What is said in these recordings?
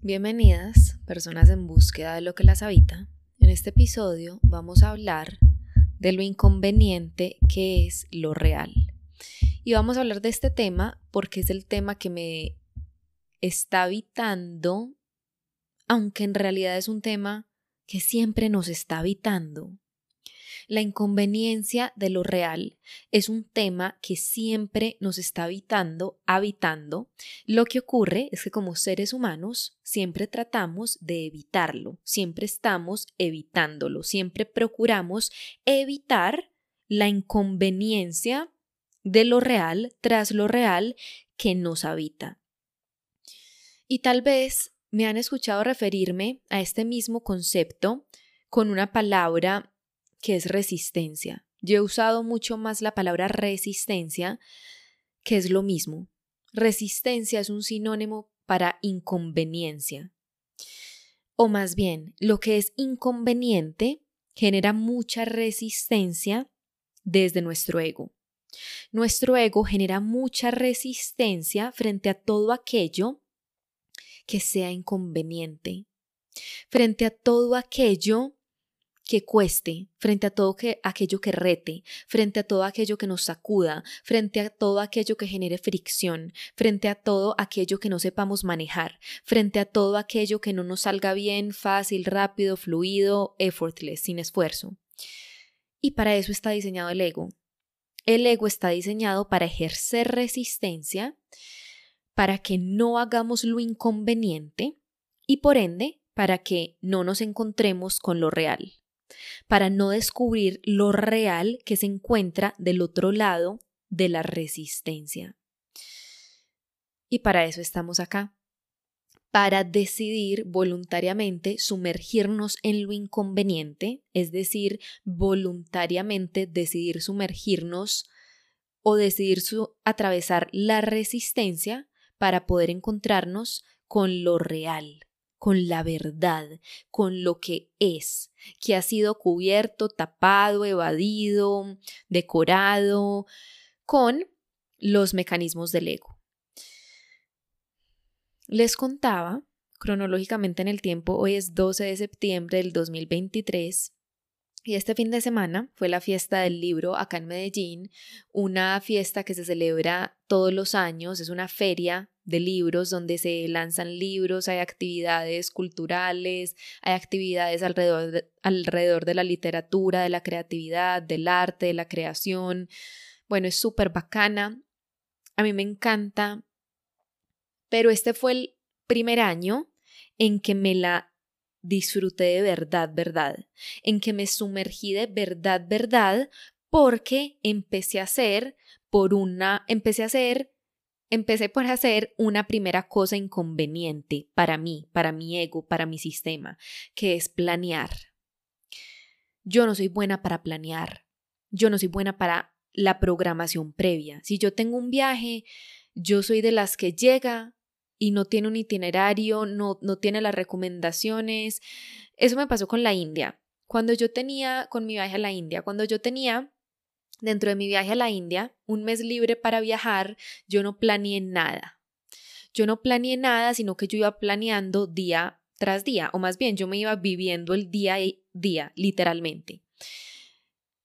Bienvenidas, personas en búsqueda de lo que las habita. En este episodio vamos a hablar de lo inconveniente que es lo real. Y vamos a hablar de este tema porque es el tema que me está habitando, aunque en realidad es un tema que siempre nos está habitando. La inconveniencia de lo real es un tema que siempre nos está habitando, habitando. Lo que ocurre es que como seres humanos siempre tratamos de evitarlo, siempre estamos evitándolo, siempre procuramos evitar la inconveniencia de lo real tras lo real que nos habita. Y tal vez me han escuchado referirme a este mismo concepto con una palabra que es resistencia. Yo he usado mucho más la palabra resistencia, que es lo mismo. Resistencia es un sinónimo para inconveniencia. O más bien, lo que es inconveniente genera mucha resistencia desde nuestro ego. Nuestro ego genera mucha resistencia frente a todo aquello que sea inconveniente, frente a todo aquello que cueste, frente a todo aquello que rete, frente a todo aquello que nos sacuda, frente a todo aquello que genere fricción, frente a todo aquello que no sepamos manejar, frente a todo aquello que no nos salga bien, fácil, rápido, fluido, effortless, sin esfuerzo. Y para eso está diseñado el ego. El ego está diseñado para ejercer resistencia, para que no hagamos lo inconveniente y por ende para que no nos encontremos con lo real para no descubrir lo real que se encuentra del otro lado de la resistencia. Y para eso estamos acá, para decidir voluntariamente sumergirnos en lo inconveniente, es decir, voluntariamente decidir sumergirnos o decidir atravesar la resistencia para poder encontrarnos con lo real, con la verdad, con lo que es, que ha sido cubierto, tapado, evadido, decorado, con los mecanismos del ego. Les contaba, cronológicamente en el tiempo, hoy es 12 de septiembre del 2023, y este fin de semana fue la fiesta del libro acá en Medellín, una fiesta que se celebra todos los años, es una feria de libros donde se lanzan libros, hay actividades culturales, hay actividades alrededor de, alrededor de la literatura, de la creatividad, del arte, de la creación. Bueno, es súper bacana. A mí me encanta. Pero este fue el primer año en que me la disfruté de verdad, verdad, en que me sumergí de verdad, verdad, porque empecé a hacer por una, empecé a hacer Empecé por hacer una primera cosa inconveniente para mí, para mi ego, para mi sistema, que es planear. Yo no soy buena para planear. Yo no soy buena para la programación previa. Si yo tengo un viaje, yo soy de las que llega y no tiene un itinerario, no, no tiene las recomendaciones. Eso me pasó con la India. Cuando yo tenía, con mi viaje a la India, cuando yo tenía Dentro de mi viaje a la India, un mes libre para viajar, yo no planeé nada. Yo no planeé nada, sino que yo iba planeando día tras día, o más bien yo me iba viviendo el día a día, literalmente.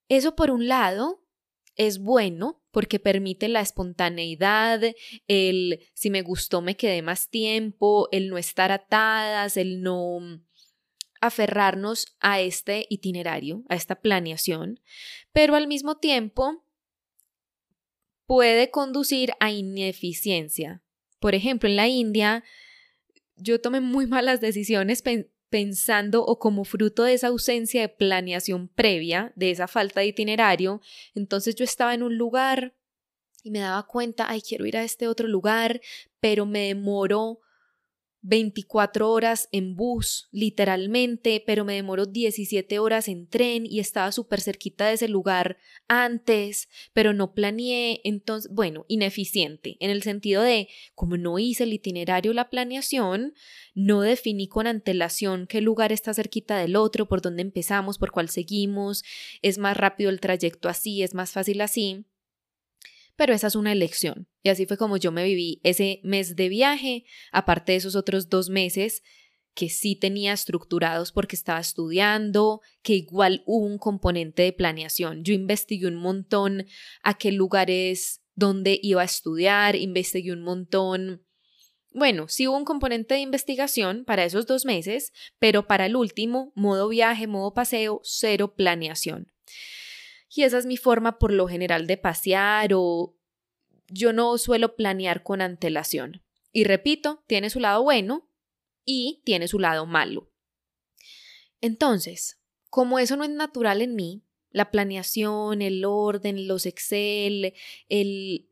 Eso por un lado es bueno porque permite la espontaneidad, el si me gustó me quedé más tiempo, el no estar atadas, el no aferrarnos a este itinerario, a esta planeación, pero al mismo tiempo puede conducir a ineficiencia. Por ejemplo, en la India yo tomé muy malas decisiones pensando o como fruto de esa ausencia de planeación previa, de esa falta de itinerario, entonces yo estaba en un lugar y me daba cuenta, ay, quiero ir a este otro lugar, pero me demoro 24 horas en bus, literalmente, pero me demoró 17 horas en tren y estaba súper cerquita de ese lugar antes, pero no planeé, entonces, bueno, ineficiente, en el sentido de, como no hice el itinerario, la planeación, no definí con antelación qué lugar está cerquita del otro, por dónde empezamos, por cuál seguimos, es más rápido el trayecto así, es más fácil así. Pero esa es una elección. Y así fue como yo me viví ese mes de viaje, aparte de esos otros dos meses que sí tenía estructurados porque estaba estudiando, que igual hubo un componente de planeación. Yo investigué un montón a qué lugares donde iba a estudiar, investigué un montón. Bueno, sí hubo un componente de investigación para esos dos meses, pero para el último, modo viaje, modo paseo, cero planeación. Y esa es mi forma por lo general de pasear o yo no suelo planear con antelación. Y repito, tiene su lado bueno y tiene su lado malo. Entonces, como eso no es natural en mí, la planeación, el orden, los Excel, el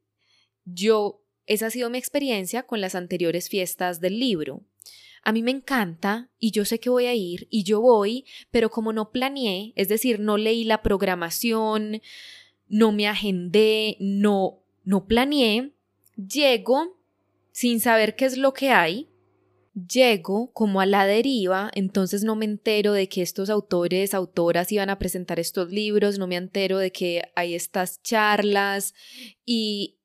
yo, esa ha sido mi experiencia con las anteriores fiestas del libro. A mí me encanta y yo sé que voy a ir y yo voy, pero como no planeé, es decir, no leí la programación, no me agendé, no no planeé, llego sin saber qué es lo que hay llego como a la deriva, entonces no me entero de que estos autores, autoras iban a presentar estos libros, no me entero de que hay estas charlas y,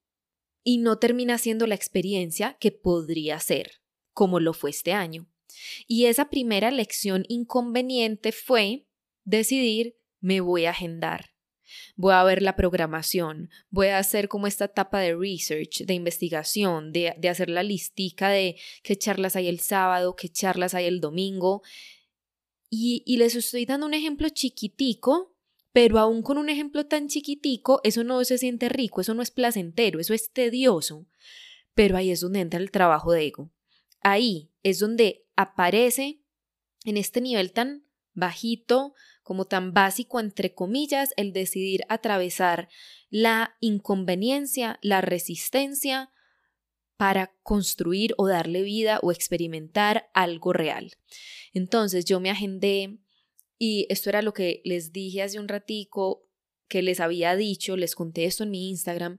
y no termina siendo la experiencia que podría ser, como lo fue este año. Y esa primera lección inconveniente fue decidir me voy a agendar voy a ver la programación, voy a hacer como esta etapa de research, de investigación, de, hacer la listica de qué charlas hay el sábado, qué charlas hay el domingo. Y, y les estoy dando un ejemplo chiquitico, pero aún con un ejemplo tan chiquitico, eso no se siente rico, eso no es placentero, eso es tedioso. Pero ahí es donde entra el trabajo de ego. Ahí es donde aparece en este nivel tan bajito, como tan básico, entre comillas, el decidir atravesar la inconveniencia, la resistencia para construir o darle vida o experimentar algo real. Entonces yo me agendé y esto era lo que les dije hace un ratico que les había dicho, les conté esto en mi Instagram.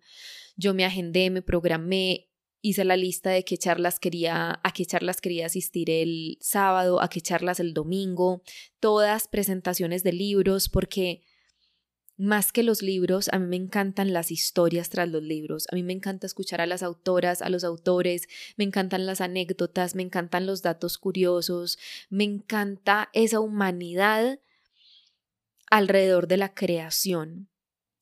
Yo me agendé, me programé, hice la lista de qué charlas quería, a qué charlas quería asistir el sábado, a qué charlas el domingo, todas presentaciones de libros, porque más que los libros, a mí me encantan las historias tras los libros, a mí me encanta escuchar a las autoras, a los autores, me encantan las anécdotas, me encantan los datos curiosos, me encanta esa humanidad alrededor de la creación.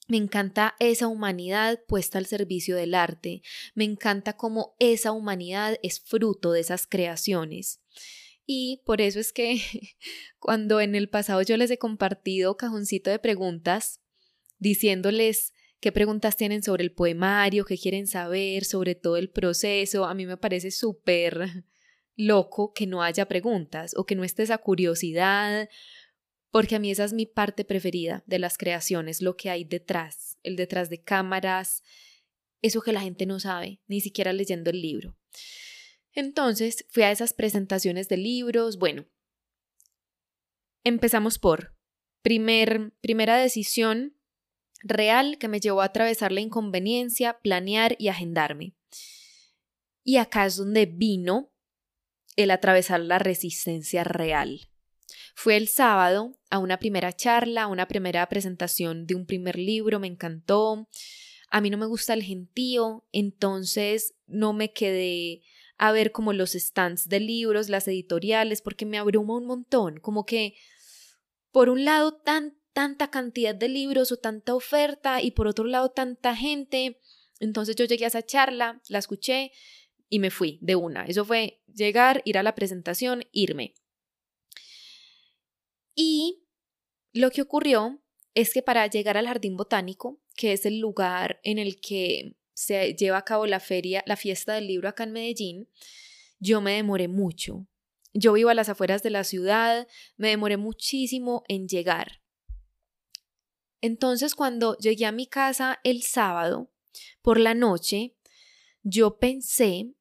Me encanta esa humanidad puesta al servicio del arte. Me encanta cómo esa humanidad es fruto de esas creaciones. Y por eso es que cuando en el pasado yo les he compartido cajoncito de preguntas, diciéndoles qué preguntas tienen sobre el poemario, qué quieren saber sobre todo el proceso, a mí me parece súper loco que no haya preguntas o que no esté esa curiosidad porque a mí esa es mi parte preferida de las creaciones, lo que hay detrás, el detrás de cámaras, eso que la gente no sabe, ni siquiera leyendo el libro. Entonces fui a esas presentaciones de libros, bueno, empezamos por primer, primera decisión real que me llevó a atravesar la inconveniencia, planear y agendarme. Y acá es donde vino el atravesar la resistencia real. Fue el sábado a una primera charla, a una primera presentación de un primer libro, me encantó. A mí no me gusta el gentío, entonces no me quedé a ver como los stands de libros, las editoriales, porque me abruma un montón, como que por un lado tan, tanta cantidad de libros o tanta oferta y por otro lado tanta gente. Entonces yo llegué a esa charla, la escuché y me fui de una. Eso fue llegar, ir a la presentación, irme. Y lo que ocurrió es que para llegar al jardín botánico, que es el lugar en el que se lleva a cabo la feria, la fiesta del libro acá en Medellín, yo me demoré mucho. Yo vivo a las afueras de la ciudad, me demoré muchísimo en llegar. Entonces, cuando llegué a mi casa el sábado por la noche, yo pensé,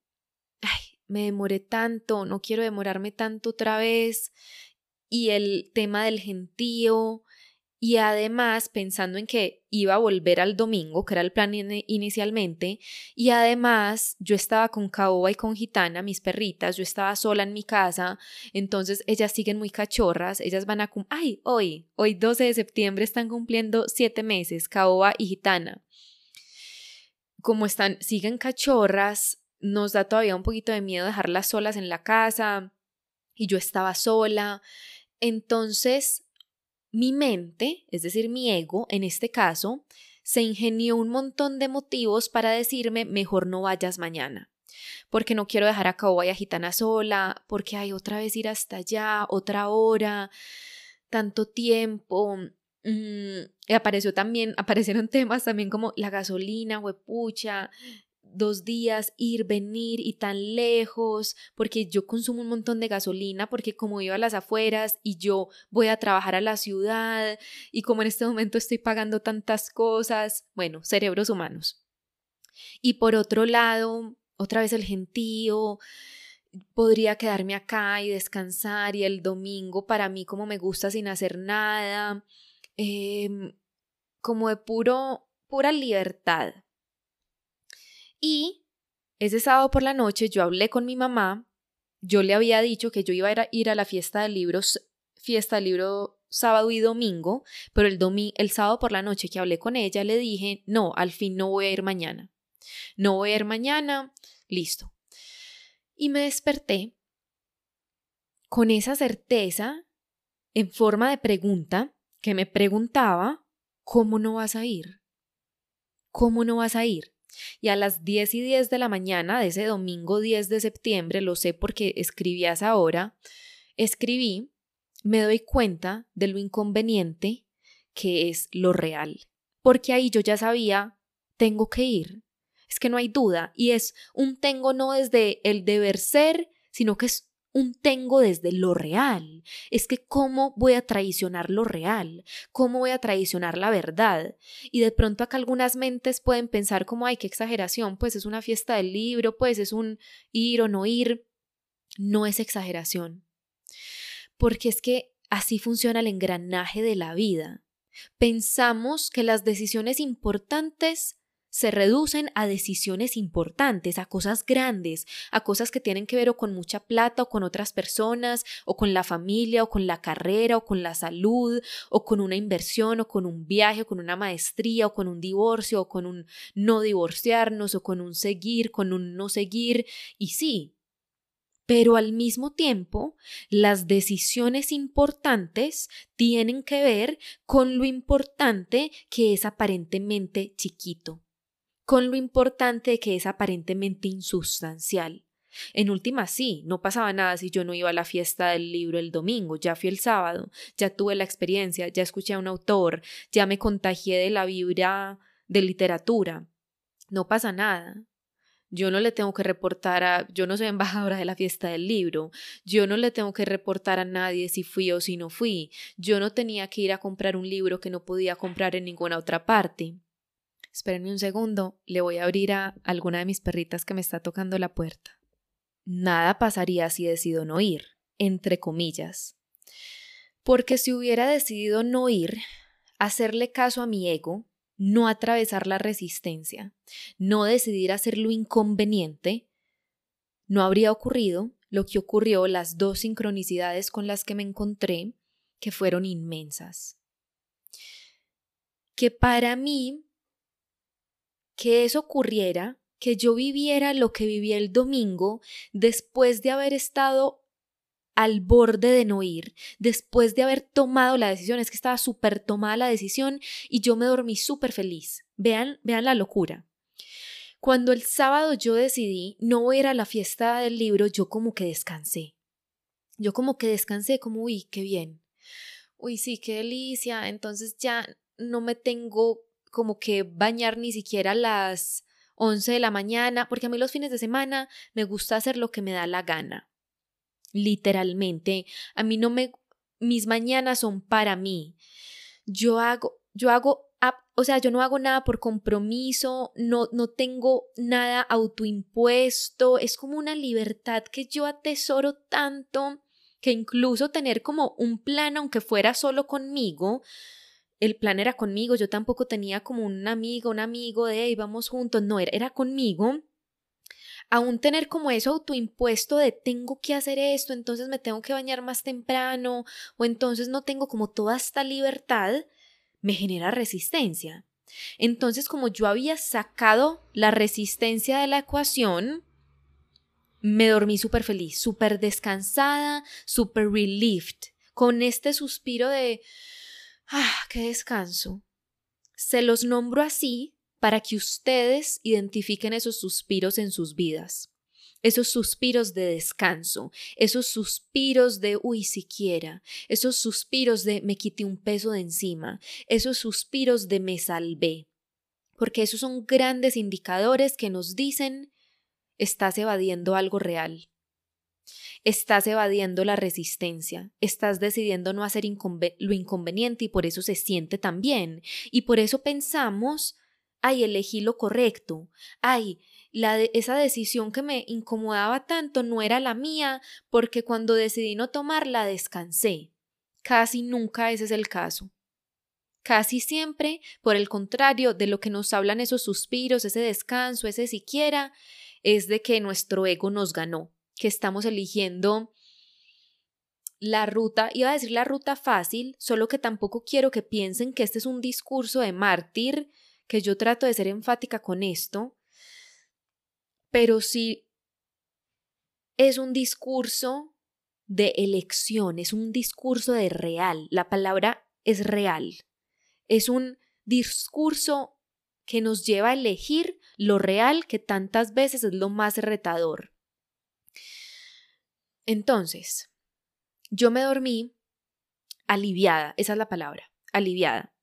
ay, me demoré tanto, no quiero demorarme tanto otra vez, y el tema del gentío y además pensando en que iba a volver al domingo, que era el plan inicialmente, y además yo estaba con Caoba y con Gitana, mis perritas, yo estaba sola en mi casa, entonces ellas siguen muy cachorras, ellas van a... ¡Ay! Hoy, hoy 12 de septiembre están cumpliendo siete meses, Caoba y Gitana. como están, siguen cachorras, nos da todavía un poquito de miedo dejarlas solas en la casa y yo estaba sola. Entonces, mi mente, es decir, mi ego, en este caso, se ingenió un montón de motivos para decirme, mejor no vayas mañana porque no quiero dejar a Kawaya Gitana sola, porque hay otra vez ir hasta allá, otra hora, tanto tiempo. Mm, y apareció también, aparecieron temas también como la gasolina, huepucha, dos días ir, venir y tan lejos, porque yo consumo un montón de gasolina, porque como iba a las afueras y yo voy a trabajar a la ciudad y como en este momento estoy pagando tantas cosas, bueno, cerebros humanos. Y por otro lado, otra vez el gentío, podría quedarme acá y descansar y el domingo para mí como me gusta sin hacer nada, em, como de puro, pura libertad. Y ese sábado por la noche yo hablé con mi mamá, yo le había dicho que yo iba a ir a la fiesta de libros, fiesta de libro sábado y domingo, pero el, el sábado por la noche que hablé con ella le dije, no, al fin no voy a ir mañana. No voy a ir mañana, listo. Y me desperté con esa certeza en forma de pregunta que me preguntaba, ¿cómo no vas a ir? ¿Cómo no vas a ir? Y a las 10 y 10 de la mañana de ese domingo 10 de septiembre, lo sé porque escribí a esa escribí, me doy cuenta de lo inconveniente que es lo real. Porque ahí yo ya sabía, tengo que ir, es que no hay duda y es un tengo no desde el deber ser, sino que es un tengo desde lo real. Es que cómo voy a traicionar lo real, cómo voy a traicionar la verdad. Y de pronto acá algunas mentes pueden pensar como, ay, qué exageración, pues es una fiesta del libro, pues es un ir o no ir. No es exageración. Porque es que así funciona el engranaje de la vida. Pensamos que las decisiones importantes se reducen a decisiones importantes, a cosas grandes, a cosas que tienen que ver o con mucha plata o con otras personas, o con la familia, o con la carrera, o con la salud, o con una inversión, o con un viaje, o con una maestría, o con un divorcio, o con un no divorciarnos, o con un seguir, con un no seguir. Y sí, pero al mismo tiempo, las decisiones importantes tienen que ver con lo importante que es aparentemente chiquito con lo importante que es aparentemente insustancial. En última, sí, no pasaba nada si yo no iba a la fiesta del libro el domingo, ya fui el sábado, ya tuve la experiencia, ya escuché a un autor, ya me contagié de la vibra de literatura. No pasa nada. Yo no le tengo que reportar a, yo no soy embajadora de la fiesta del libro, yo no le tengo que reportar a nadie si fui o si no fui, yo no tenía que ir a comprar un libro que no podía comprar en ninguna otra parte. Espérenme un segundo, le voy a abrir a alguna de mis perritas que me está tocando la puerta. Nada pasaría si decido no ir, entre comillas. Porque si hubiera decidido no ir, hacerle caso a mi ego, no atravesar la resistencia, no decidir hacer lo inconveniente, no habría ocurrido lo que ocurrió las dos sincronicidades con las que me encontré, que fueron inmensas. Que para mí que eso ocurriera, que yo viviera lo que viví el domingo después de haber estado al borde de no ir, después de haber tomado la decisión, es que estaba súper tomada la decisión y yo me dormí súper feliz. Vean, vean la locura. Cuando el sábado yo decidí no ir a la fiesta del libro, yo como que descansé. Yo como que descansé, como, uy, qué bien. Uy, sí, qué delicia. Entonces ya no me tengo como que bañar ni siquiera las 11 de la mañana, porque a mí los fines de semana me gusta hacer lo que me da la gana. Literalmente, a mí no me mis mañanas son para mí. Yo hago yo hago o sea, yo no hago nada por compromiso, no, no tengo nada autoimpuesto, es como una libertad que yo atesoro tanto que incluso tener como un plan, aunque fuera solo conmigo, el plan era conmigo, yo tampoco tenía como un amigo, un amigo de, hey, vamos juntos, no, era, era conmigo. Aún tener como eso autoimpuesto de tengo que hacer esto, entonces me tengo que bañar más temprano, o entonces no tengo como toda esta libertad, me genera resistencia. Entonces, como yo había sacado la resistencia de la ecuación, me dormí súper feliz, súper descansada, súper relieved, con este suspiro de, ah, qué descanso. Se los nombro así para que ustedes identifiquen esos suspiros en sus vidas esos suspiros de descanso, esos suspiros de uy siquiera, esos suspiros de me quité un peso de encima, esos suspiros de me salvé, porque esos son grandes indicadores que nos dicen estás evadiendo algo real. Estás evadiendo la resistencia, estás decidiendo no hacer lo inconveniente y por eso se siente tan bien. Y por eso pensamos, ay, elegí lo correcto, ay, esa decisión que me incomodaba tanto no era la mía porque cuando decidí no tomarla descansé. Casi nunca ese es el caso. Casi siempre, por el contrario, de lo que nos hablan esos suspiros, ese descanso, ese siquiera, es de que nuestro ego nos ganó, que estamos eligiendo la ruta, iba a decir la ruta fácil, solo que tampoco quiero que piensen que este es un discurso de mártir, que yo trato de ser enfática con esto, pero sí es un discurso de elección, es un discurso de real, la palabra es real, es un discurso que nos lleva a elegir lo real que tantas veces es lo más retador. Entonces, yo me dormí aliviada, esa es la palabra, aliviada.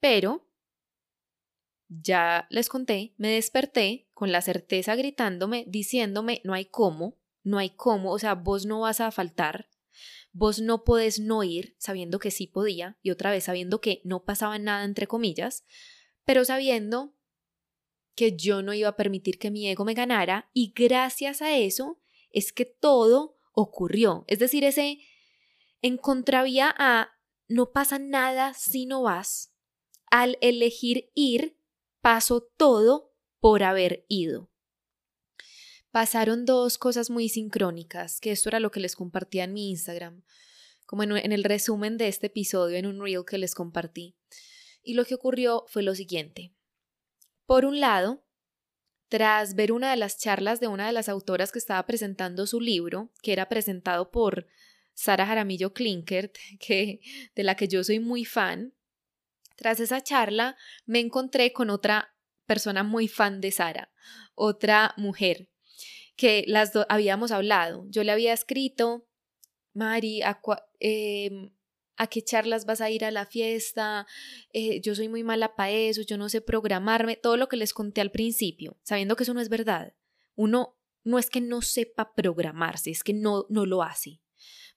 Pero ya les conté, me desperté con la certeza gritándome, diciéndome, no hay cómo, no hay cómo, o sea, vos no vas a faltar, vos no podés no ir, sabiendo que sí podía, y otra vez sabiendo que no pasaba nada entre comillas, pero sabiendo que yo no iba a permitir que mi ego me ganara, y gracias a eso es que todo ocurrió. Es decir, ese en contravía a no pasa nada si no vas, al elegir ir, pasó todo por haber ido. Pasaron dos cosas muy sincrónicas, que esto era lo que les compartía en mi Instagram, como en, en el resumen de este episodio, en un reel que les compartí. Y lo que ocurrió fue lo siguiente. Por un lado, tras ver una de las charlas de una de las autoras que estaba presentando su libro, que era presentado por Sara Jaramillo Klinkert, que, de la que yo soy muy fan, tras esa charla me encontré con otra persona muy fan de Sara, otra mujer, que las dos habíamos hablado. Yo le había escrito, Mari, ¿a, qué charlas vas a ir a la fiesta? Eh, yo soy muy mala para eso, yo no sé programarme, todo lo que les conté al principio, sabiendo que eso no es verdad. Uno no es que no sepa programarse, es que no, no lo hace.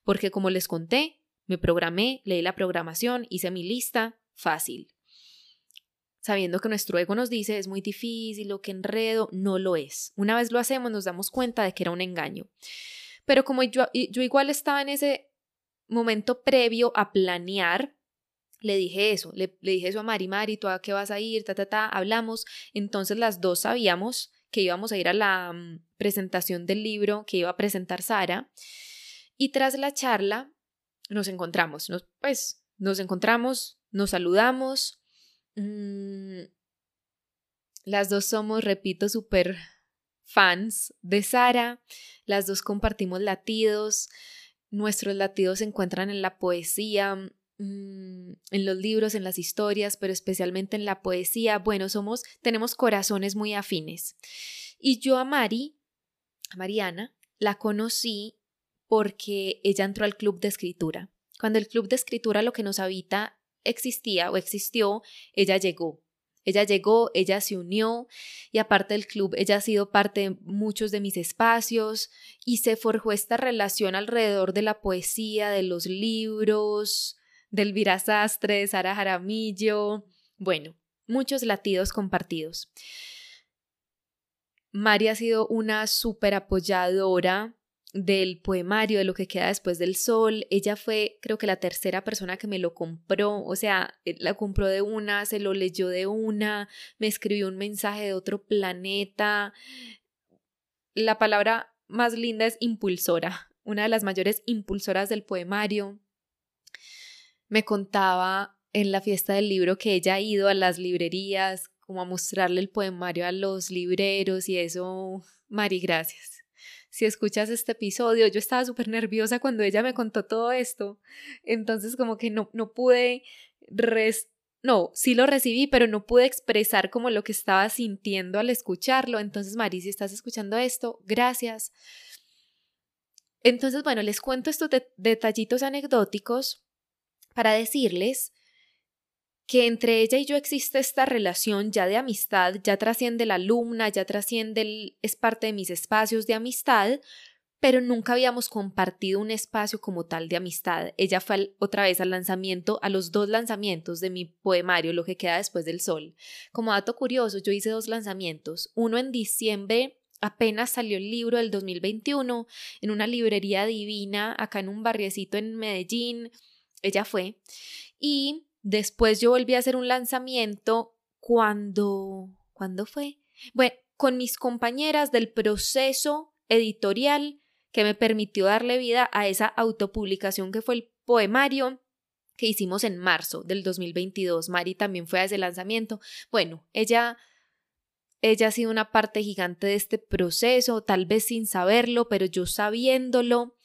Porque como les conté, me programé, leí la programación, hice mi lista, fácil. Sabiendo que nuestro ego nos dice es muy difícil lo que enredo, no lo es. Una vez lo hacemos nos damos cuenta de que era un engaño. Pero como yo, yo igual estaba en ese momento previo a planear, le dije eso, le, dije eso a Mari, Mari, ¿tú a qué vas a ir? Ta, ta, ta, hablamos. Entonces las dos sabíamos que íbamos a ir a la mm, presentación del libro que iba a presentar Sara. Y tras la charla nos encontramos, nos, pues nos encontramos, nos saludamos. Mm, las dos somos, repito, súper fans de Sara. Las dos compartimos latidos. Nuestros latidos se encuentran en la poesía, mm, en los libros, en las historias, pero especialmente en la poesía. Bueno, somos, tenemos corazones muy afines. Y yo a Mari, a Mariana, la conocí porque ella entró al club de escritura. Cuando el club de escritura lo que nos habita existía o existió, ella llegó. Ella llegó, ella se unió y aparte del club, ella ha sido parte de muchos de mis espacios y se forjó esta relación alrededor de la poesía, de los libros, del Sastre, de Sara Jaramillo, bueno, muchos latidos compartidos. María ha sido una súper apoyadora del poemario, de lo que queda después del sol. Ella fue, creo que la tercera persona que me lo compró, o sea, eh, la compró de una, se lo leyó de una, me escribió un mensaje de otro planeta. La palabra más linda es impulsora, una de las mayores impulsoras del poemario. Me contaba en la fiesta del libro que ella ha ido a las librerías, como a mostrarle el poemario a los libreros y eso, Mari, gracias. Si escuchas este episodio, yo estaba súper nerviosa cuando ella me contó todo esto, entonces como que no, no pude, no, sí lo recibí, pero no pude expresar como lo que estaba sintiendo al escucharlo, entonces Mari, si estás escuchando esto, gracias. Entonces, bueno, les cuento estos detallitos anecdóticos para decirles que entre ella y yo existe esta relación ya de amistad, ya trasciende la alumna, ya trasciende, es parte de mis espacios de amistad, pero nunca habíamos compartido un espacio como tal de amistad. Ella fue otra vez al lanzamiento, a los dos lanzamientos de mi poemario, Lo que queda después del sol. Como dato curioso, yo hice dos lanzamientos, uno en diciembre Apenas salió el libro del 2021 en una librería divina acá en un barriecito en Medellín. Ella fue. Y después yo volví a hacer un lanzamiento cuando... ¿Cuándo fue? Bueno, con mis compañeras del proceso editorial que me permitió darle vida a esa autopublicación que fue el poemario que hicimos en marzo del 2022. Mari también fue a ese lanzamiento. Bueno, ella ella ha sido una parte gigante de este proceso, tal vez sin saberlo, pero yo sabiéndolo.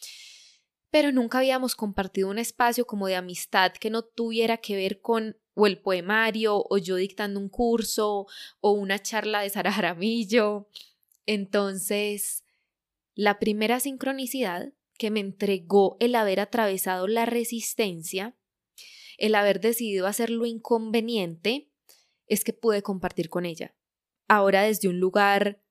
Pero nunca habíamos compartido un espacio como de amistad que no tuviera que ver con o el poemario, o yo dictando un curso, o una charla de Sara Jaramillo. Entonces, la primera sincronicidad que me entregó el haber atravesado la resistencia, el haber decidido hacer lo inconveniente, es que pude compartir con ella ahora desde un lugar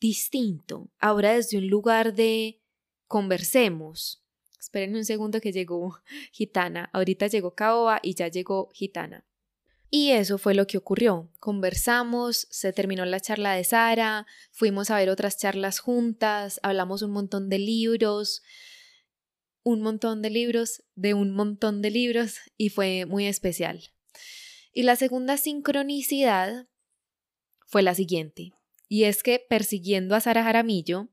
distinto, ahora desde un lugar de conversemos. Esperen un segundo que llegó Gitana, ahorita llegó Caoba y ya llegó Gitana. Y eso fue lo que ocurrió. Conversamos, se terminó la charla de Sara, fuimos a ver otras charlas juntas, hablamos un montón de libros, un montón de libros, de un montón de libros, y fue muy especial. Y la segunda sincronicidad fue la siguiente, y es que persiguiendo a Sara Jaramillo,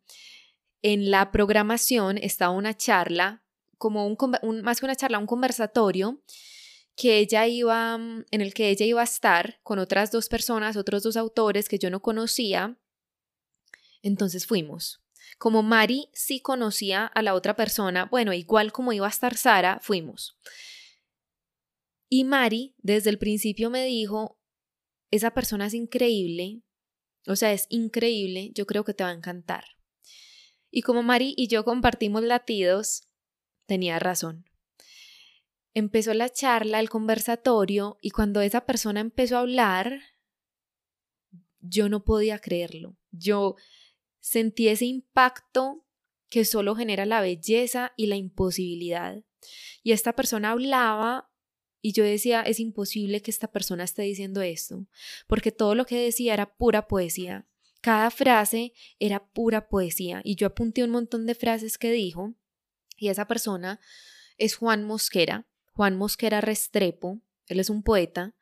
en la programación estaba una charla, como un, más que una charla, un conversatorio que ella iba, mm, en el que ella iba a estar con otras dos personas, otros dos autores que yo no conocía. Entonces fuimos. Como Mari sí conocía a la otra persona, bueno, igual como iba a estar Sara, fuimos. Y Mari desde el principio me dijo, esa persona es increíble, o sea, es increíble, yo creo que te va a encantar. Y como Mari y yo compartimos latidos, tenía razón. Empezó la charla, el conversatorio, y cuando esa persona empezó a hablar, yo no podía creerlo. Yo sentí ese impacto que solo genera la belleza y la imposibilidad. Y esta persona hablaba y yo decía, es imposible que esta persona esté diciendo esto, porque todo lo que decía era pura poesía. Cada frase era pura poesía. Y yo apunté un montón de frases que dijo, y esa persona es Juan Mosquera, Juan Mosquera Restrepo, él es un poeta.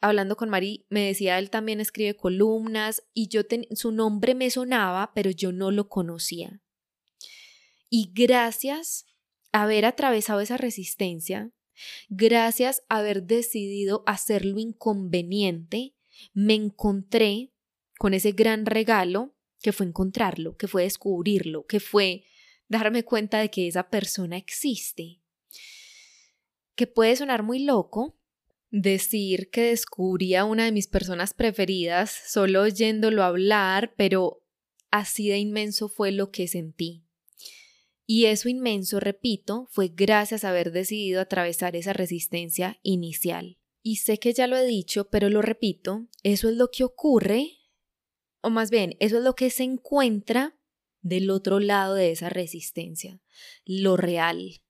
Hablando con Mari, me decía, él también escribe columnas, y yo su nombre me sonaba, pero yo no lo conocía. Y gracias a haber atravesado esa resistencia, Gracias a haber decidido hacerlo inconveniente, me encontré con ese gran regalo que fue encontrarlo, que fue descubrirlo, que fue darme cuenta de que esa persona existe. Que puede sonar muy loco decir que descubrí a una de mis personas preferidas solo oyéndolo hablar, pero así de inmenso fue lo que sentí. Y eso inmenso, repito, fue gracias a haber decidido atravesar esa resistencia inicial. Y sé que ya lo he dicho, pero lo repito, eso es lo que ocurre, o más bien, eso es lo que se encuentra del otro lado de esa resistencia, lo real.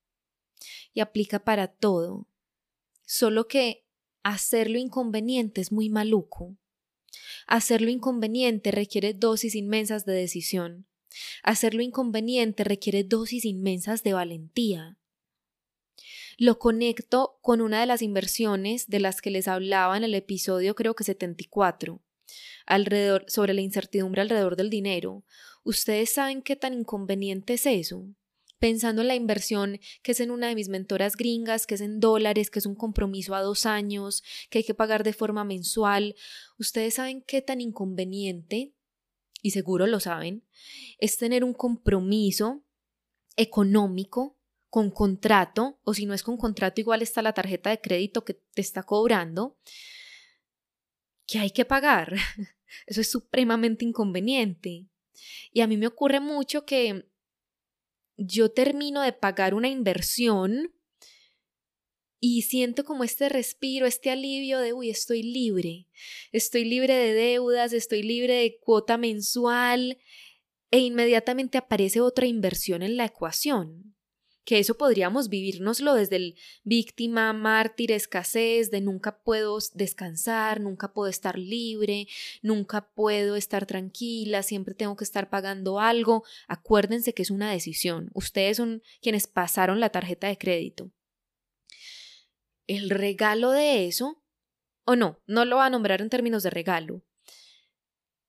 Y aplica para todo. Solo que hacerlo inconveniente es muy maluco. Hacerlo inconveniente requiere dosis inmensas de decisión, Hacerlo inconveniente requiere dosis inmensas de valentía. Lo conecto con una de las inversiones de las que les hablaba en el episodio creo que 74, alrededor, sobre la incertidumbre alrededor del dinero. ¿Ustedes saben qué tan inconveniente es eso? pensando en la inversión que es en una de mis mentoras gringas, que es en dólares, que es un compromiso a dos años, que hay que pagar de forma mensual. Ustedes saben qué tan inconveniente, y seguro lo saben, es tener un compromiso económico con contrato, o si no es con contrato, igual está la tarjeta de crédito que te está cobrando, que hay que pagar. Eso es supremamente inconveniente. Y a mí me ocurre mucho que yo termino de pagar una inversión y siento como este respiro, este alivio de, uy, estoy libre, estoy libre de deudas, estoy libre de cuota mensual e inmediatamente aparece otra inversión en la ecuación que eso podríamos vivírnoslo desde el víctima, mártir, escasez, de nunca puedo descansar, nunca puedo estar libre, nunca puedo estar tranquila, siempre tengo que estar pagando algo. Acuérdense que es una decisión. Ustedes son quienes pasaron la tarjeta de crédito. El regalo de eso, o no, no lo va a nombrar en términos de regalo.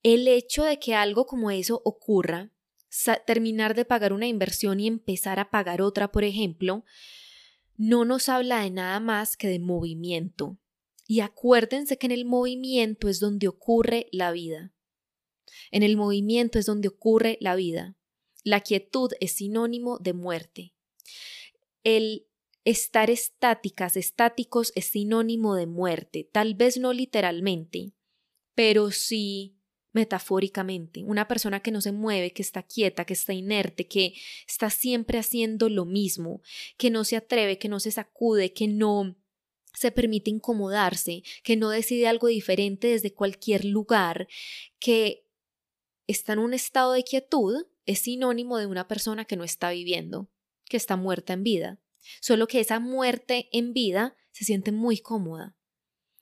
El hecho de que algo como eso ocurra terminar de pagar una inversión y empezar a pagar otra, por ejemplo, no nos habla de nada más que de movimiento. Y acuérdense que en el movimiento es donde ocurre la vida. En el movimiento es donde ocurre la vida. La quietud es sinónimo de muerte. El estar estáticas, estáticos, es sinónimo de muerte. Tal vez no literalmente, pero sí metafóricamente, una persona que no se mueve, que está quieta, que está inerte, que está siempre haciendo lo mismo, que no se atreve, que no se sacude, que no se permite incomodarse, que no decide algo diferente desde cualquier lugar, que está en un estado de quietud, es sinónimo de una persona que no está viviendo, que está muerta en vida. Solo que esa muerte en vida se siente muy cómoda.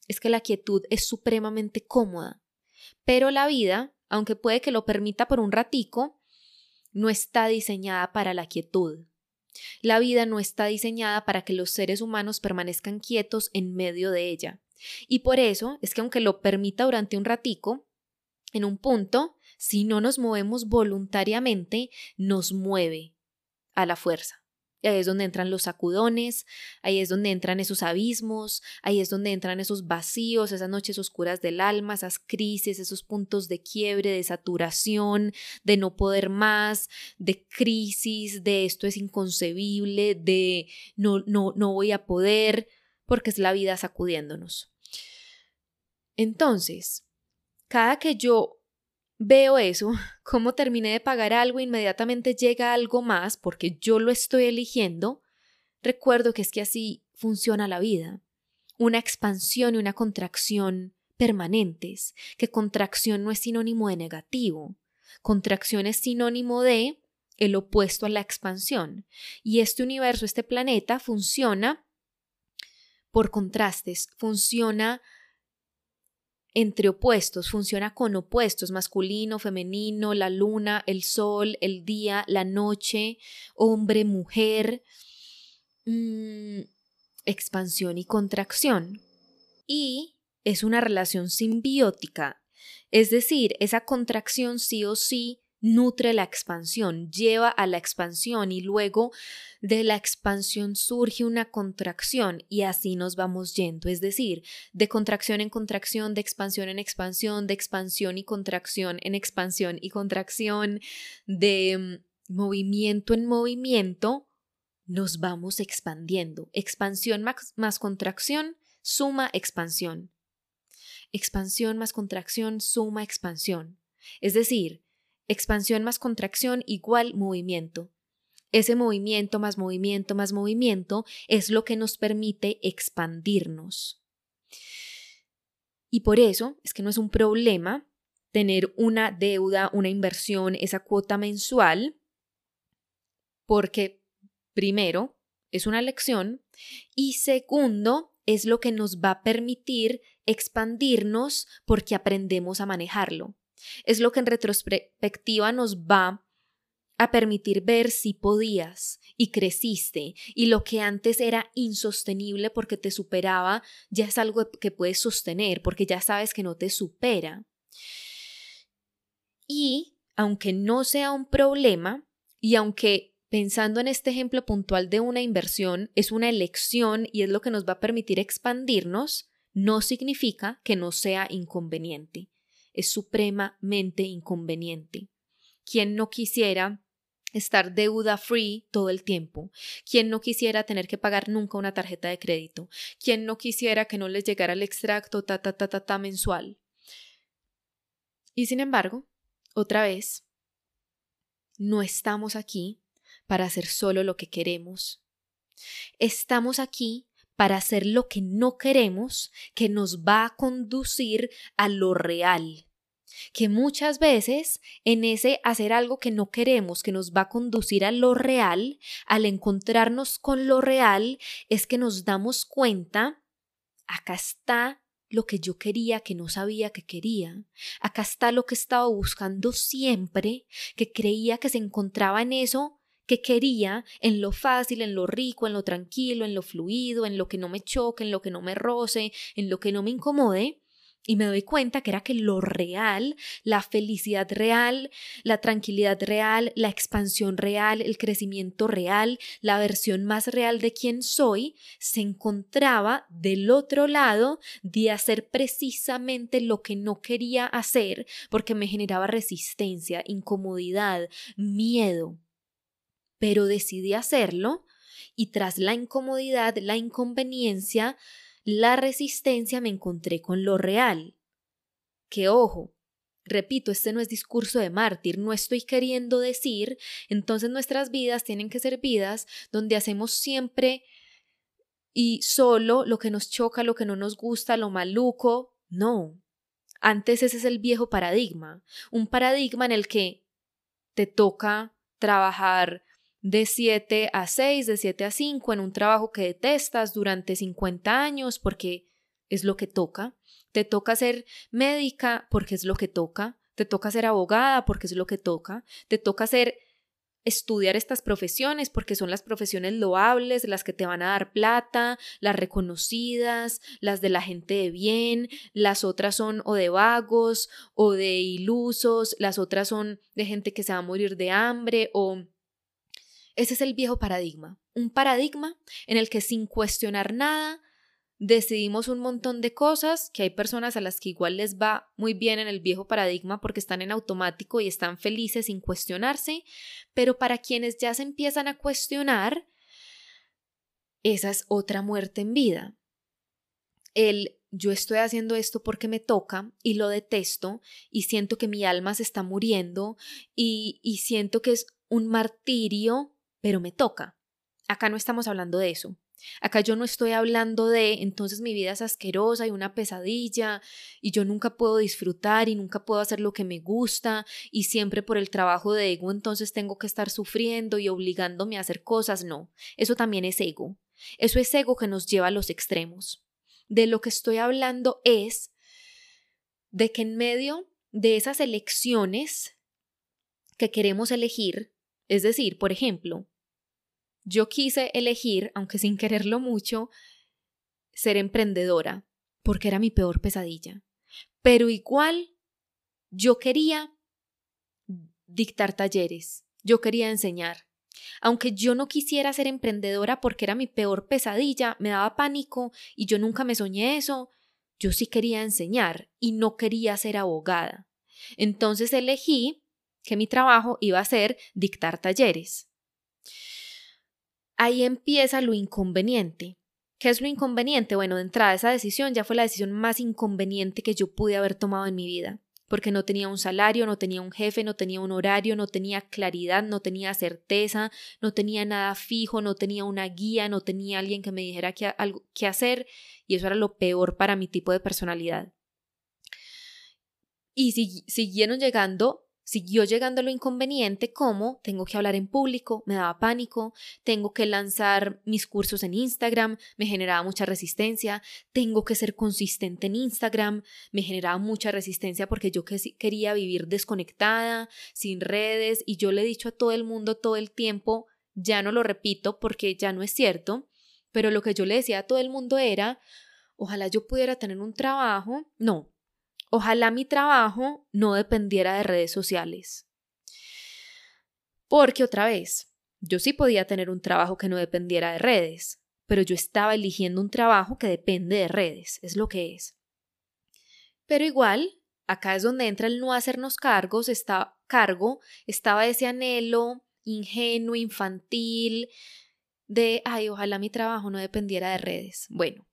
Es que la quietud es supremamente cómoda. Pero la vida, aunque puede que lo permita por un ratico, no está diseñada para la quietud. La vida no está diseñada para que los seres humanos permanezcan quietos en medio de ella. Y por eso es que aunque lo permita durante un ratico, en un punto, si no nos movemos voluntariamente, nos mueve a la fuerza. Y ahí es donde entran los sacudones, ahí es donde entran esos abismos, ahí es donde entran esos vacíos, esas noches oscuras del alma, esas crisis, esos puntos de quiebre, de saturación, de no poder más, de crisis, de esto es inconcebible, de no, no, no voy a poder, porque es la vida sacudiéndonos. Entonces, cada que yo veo eso, cómo terminé de pagar algo, inmediatamente llega algo más porque yo lo estoy eligiendo, recuerdo que es que así funciona la vida. Una expansión y una contracción permanentes, que contracción no es sinónimo de negativo, contracción es sinónimo de el opuesto a la expansión. Y este universo, este planeta, funciona por contrastes, funciona entre opuestos, funciona con opuestos, masculino, femenino, la luna, el sol, el día, la noche, hombre, mujer, mm, expansión y contracción. Y es una relación simbiótica, es decir, esa contracción sí o sí nutre la expansión, lleva a la expansión y luego de la expansión surge una contracción y así nos vamos yendo, es decir, de contracción en contracción, de expansión en expansión, de expansión y contracción en expansión y contracción, de mm, movimiento en movimiento, nos vamos expandiendo. Expansión más, más contracción, suma expansión. Expansión más contracción, suma expansión. Es decir, Expansión más contracción igual movimiento. Ese movimiento más movimiento más movimiento es lo que nos permite expandirnos. Y por eso es que no es un problema tener una deuda, una inversión, esa cuota mensual, porque primero es una lección y segundo es lo que nos va a permitir expandirnos porque aprendemos a manejarlo. Es lo que en retrospectiva nos va a permitir ver si podías y creciste y lo que antes era insostenible porque te superaba ya es algo que puedes sostener porque ya sabes que no te supera. Y aunque no sea un problema y aunque pensando en este ejemplo puntual de una inversión, es una elección y es lo que nos va a permitir expandirnos, no significa que no sea inconveniente. Es supremamente inconveniente. ¿Quién no quisiera estar deuda free todo el tiempo. ¿Quién no quisiera tener que pagar nunca una tarjeta de crédito? ¿Quién no quisiera que no les llegara el extracto ta ta ta, ta mensual? Y sin embargo, otra vez, no estamos aquí para hacer solo lo que queremos. Estamos aquí para hacer lo que no queremos, que nos va a conducir a lo real. Que muchas veces en ese hacer algo que no queremos, que nos va a conducir a lo real, al encontrarnos con lo real, es que nos damos cuenta, acá está lo que yo quería que no sabía que quería. Acá está lo que estaba buscando siempre, que creía que se encontraba en eso que quería en lo fácil, en lo rico, en lo tranquilo, en lo fluido, en lo que no me choque, en lo que no me roce, en lo que no me incomode. Y me doy cuenta que era que lo real, la felicidad real, la tranquilidad real, la expansión real, el crecimiento real, la versión más real de quien soy, se encontraba del otro lado de hacer precisamente lo que no quería hacer porque me generaba resistencia, incomodidad, miedo pero decidí hacerlo y tras la incomodidad, la inconveniencia, la resistencia me encontré con lo real. Que ojo, repito, este no es discurso de mártir, no estoy queriendo decir, entonces nuestras vidas tienen que ser vidas donde hacemos siempre y solo lo que nos choca, lo que no nos gusta, lo maluco, no. Antes ese es el viejo paradigma, un paradigma en el que te toca trabajar de 7 a 6, de 7 a 5 en un trabajo que detestas durante 50 años porque es lo que toca. Te toca ser médica porque es lo que toca. Te toca ser abogada porque es lo que toca. Te toca ser estudiar estas profesiones porque son las profesiones loables, las que te van a dar plata, las reconocidas, las de la gente de bien, las otras son o de vagos o de ilusos, las otras son de gente que se va a morir de hambre o ese es el viejo paradigma, un paradigma en el que sin cuestionar nada decidimos un montón de cosas que hay personas a las que igual les va muy bien en el viejo paradigma porque están en automático y están felices sin cuestionarse, pero para quienes ya se empiezan a cuestionar, esa es otra muerte en vida. El yo estoy haciendo esto porque me toca y lo detesto y siento que mi alma se está muriendo y, y siento que es un martirio pero me toca. Acá no estamos hablando de eso. Acá yo no estoy hablando de entonces mi vida es asquerosa y una pesadilla y yo nunca puedo disfrutar y nunca puedo hacer lo que me gusta y siempre por el trabajo de ego entonces tengo que estar sufriendo y obligándome a hacer cosas. No, eso también es ego. Eso es ego que nos lleva a los extremos. De lo que estoy hablando es de que en medio de esas elecciones que queremos elegir, es decir, por ejemplo, yo quise elegir, aunque sin quererlo mucho, ser emprendedora, porque era mi peor pesadilla. Pero igual, yo quería dictar talleres, yo quería enseñar. Aunque yo no quisiera ser emprendedora porque era mi peor pesadilla, me daba pánico y yo nunca me soñé eso, yo sí quería enseñar y no quería ser abogada. Entonces elegí que mi trabajo iba a ser dictar talleres. Ahí empieza lo inconveniente. ¿Qué es lo inconveniente? Bueno, de entrada esa decisión ya fue la decisión más inconveniente que yo pude haber tomado en mi vida, porque no tenía un salario, no tenía un jefe, no tenía un horario, no tenía claridad, no tenía certeza, no tenía nada fijo, no tenía una guía, no tenía alguien que me dijera qué, qué hacer, y eso era lo peor para mi tipo de personalidad. Y siguieron llegando Siguió llegando lo inconveniente como tengo que hablar en público, me daba pánico, tengo que lanzar mis cursos en Instagram, me generaba mucha resistencia, tengo que ser consistente en Instagram, me generaba mucha resistencia porque yo quería vivir desconectada, sin redes, y yo le he dicho a todo el mundo todo el tiempo, ya no lo repito porque ya no es cierto, pero lo que yo le decía a todo el mundo era, ojalá yo pudiera tener un trabajo, no, Ojalá mi trabajo no dependiera de redes sociales. Porque otra vez, Yo sí podía tener un trabajo que no dependiera de redes, pero yo estaba eligiendo un trabajo que depende de redes, es lo que es. Pero igual, acá es donde entra el no hacernos cargos, está, cargo, estaba ese anhelo ingenuo, infantil, de, ay, ojalá mi trabajo no dependiera de redes. Bueno,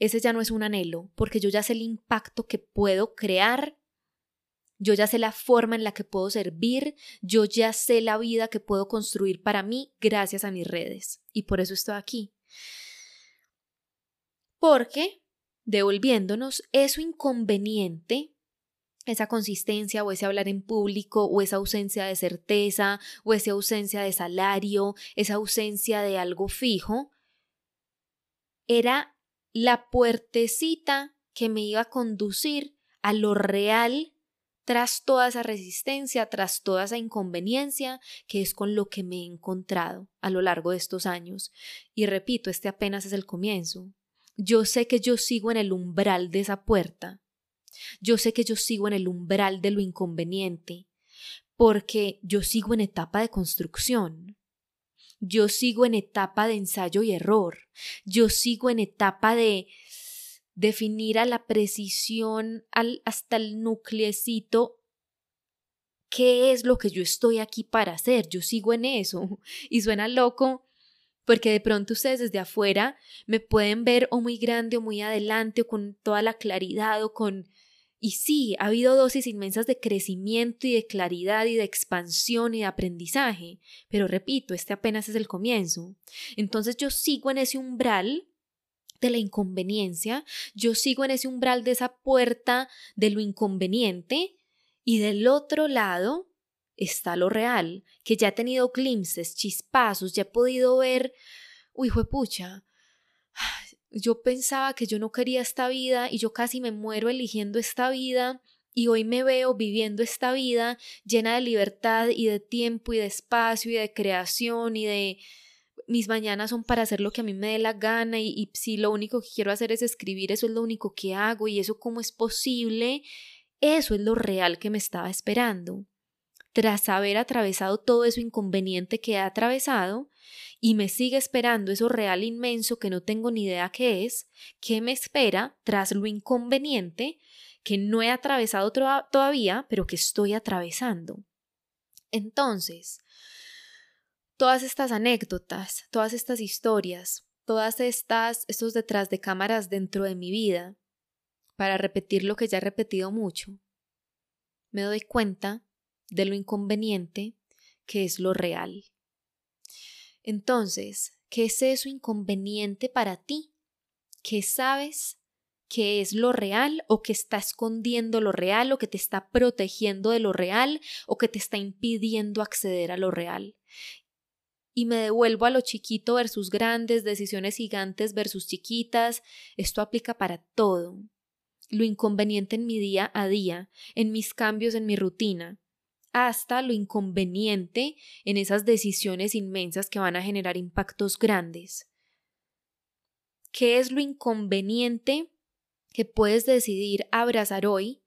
ese ya no es un anhelo, porque yo ya sé el impacto que puedo crear, yo ya sé la forma en la que puedo servir, yo ya sé la vida que puedo construir para mí gracias a mis redes. Y por eso estoy aquí. Porque, devolviéndonos, eso inconveniente esa consistencia o ese hablar en público o esa ausencia de certeza o esa ausencia de salario, esa ausencia de algo fijo, era la puertecita que me iba a conducir a lo real tras toda esa resistencia, tras toda esa inconveniencia, que es con lo que me he encontrado a lo largo de estos años. Y repito, este apenas es el comienzo. Yo sé que yo sigo en el umbral de esa puerta, yo sé que yo sigo en el umbral de lo inconveniente, porque yo sigo en etapa de construcción. Yo sigo en etapa de ensayo y error. Yo sigo en etapa de definir a la precisión hasta el nucleecito qué es lo que yo estoy aquí para hacer. Yo sigo en eso. Y suena loco porque de pronto ustedes desde afuera me pueden ver o muy grande o muy adelante o con toda la claridad o con y sí, ha habido dosis inmensas de crecimiento y de claridad y de expansión y de aprendizaje, pero repito, este apenas es el comienzo. Entonces yo sigo en ese umbral de la inconveniencia, yo sigo en ese umbral de esa puerta de lo inconveniente y del otro lado está lo real, que ya he tenido glimpses, chispazos, ya he podido ver, uy, pucha, yo pensaba que yo no quería esta vida y yo casi me muero eligiendo esta vida y hoy me veo viviendo esta vida llena de libertad y de tiempo y de espacio y de creación y de mis mañanas son para hacer lo que a mí me dé la gana y, y si lo único que quiero hacer es escribir, eso es lo único que hago y eso cómo es posible, eso es lo real que me estaba esperando. Tras haber atravesado todo eso inconveniente que he atravesado, y me sigue esperando eso real inmenso que no tengo ni idea qué es, qué me espera tras lo inconveniente que no he atravesado todavía, pero que estoy atravesando. Entonces, todas estas anécdotas, todas estas historias, todas estas, estos detrás de cámaras dentro de mi vida, para repetir lo que ya he repetido mucho, me doy cuenta de lo inconveniente que es lo real. Entonces, ¿qué es eso inconveniente para ti? ¿Qué sabes que es lo real o que está escondiendo lo real o que te está protegiendo de lo real o que te está impidiendo acceder a lo real? Y me devuelvo a lo chiquito versus grandes, decisiones gigantes versus chiquitas. Esto aplica para todo. Lo inconveniente en mi día a día, en mis cambios en mi rutina, hasta lo inconveniente en esas decisiones inmensas que van a generar impactos grandes. ¿Qué es lo inconveniente que puedes decidir abrazar hoy,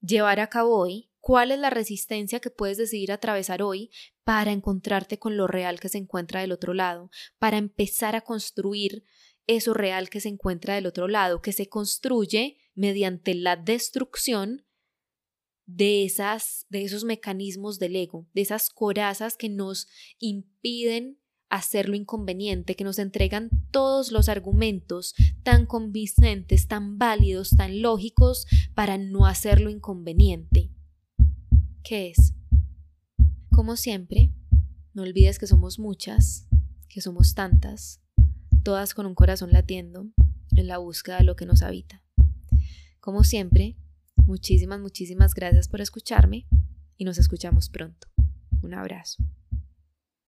llevar a cabo hoy? ¿Cuál es la resistencia que puedes decidir atravesar hoy para encontrarte con lo real que se encuentra del otro lado, para empezar a construir eso real que se encuentra del otro lado, que se construye mediante la destrucción de, esas, de esos mecanismos del ego, de esas corazas que nos impiden hacer lo inconveniente, que nos entregan todos los argumentos tan convincentes, tan válidos, tan lógicos para no hacer lo inconveniente. ¿Qué es? Como siempre, no olvides que somos muchas, que somos tantas, todas con un corazón latiendo en la búsqueda de lo que nos habita. Como siempre, Muchísimas, muchísimas gracias por escucharme y nos escuchamos pronto. Un abrazo.